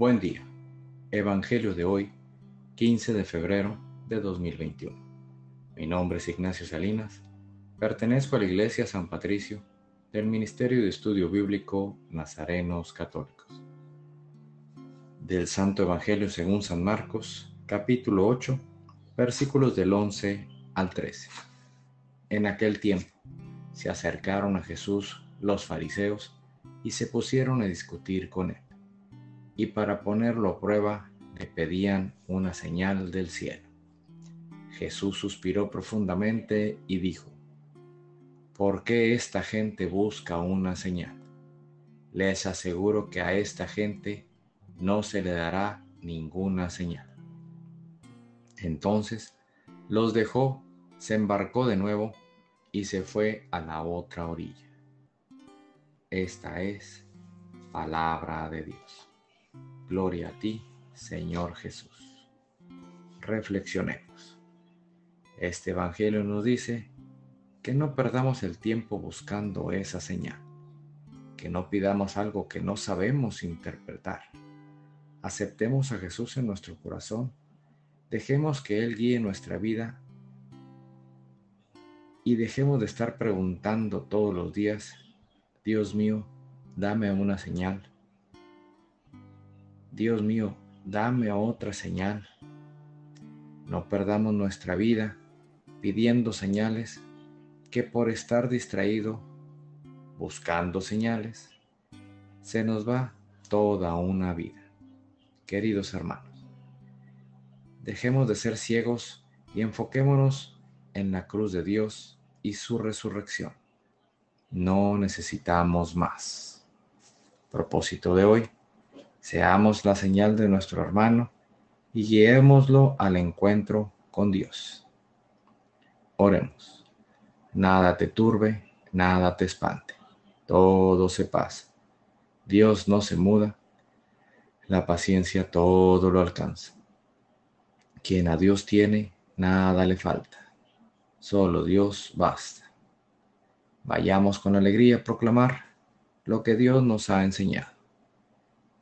Buen día. Evangelio de hoy, 15 de febrero de 2021. Mi nombre es Ignacio Salinas. Pertenezco a la Iglesia San Patricio del Ministerio de Estudio Bíblico Nazarenos Católicos. Del Santo Evangelio según San Marcos, capítulo 8, versículos del 11 al 13. En aquel tiempo se acercaron a Jesús los fariseos y se pusieron a discutir con él y para ponerlo a prueba le pedían una señal del cielo. Jesús suspiró profundamente y dijo, ¿por qué esta gente busca una señal? Les aseguro que a esta gente no se le dará ninguna señal. Entonces los dejó, se embarcó de nuevo y se fue a la otra orilla. Esta es palabra de Dios. Gloria a ti, Señor Jesús. Reflexionemos. Este Evangelio nos dice que no perdamos el tiempo buscando esa señal, que no pidamos algo que no sabemos interpretar. Aceptemos a Jesús en nuestro corazón, dejemos que Él guíe nuestra vida y dejemos de estar preguntando todos los días, Dios mío, dame una señal, Dios mío, dame otra señal. No perdamos nuestra vida pidiendo señales que por estar distraído, buscando señales, se nos va toda una vida. Queridos hermanos, dejemos de ser ciegos y enfoquémonos en la cruz de Dios y su resurrección. No necesitamos más. Propósito de hoy Seamos la señal de nuestro hermano y guiémoslo al encuentro con Dios. Oremos. Nada te turbe, nada te espante. Todo se pasa. Dios no se muda. La paciencia todo lo alcanza. Quien a Dios tiene, nada le falta. Solo Dios basta. Vayamos con alegría a proclamar lo que Dios nos ha enseñado.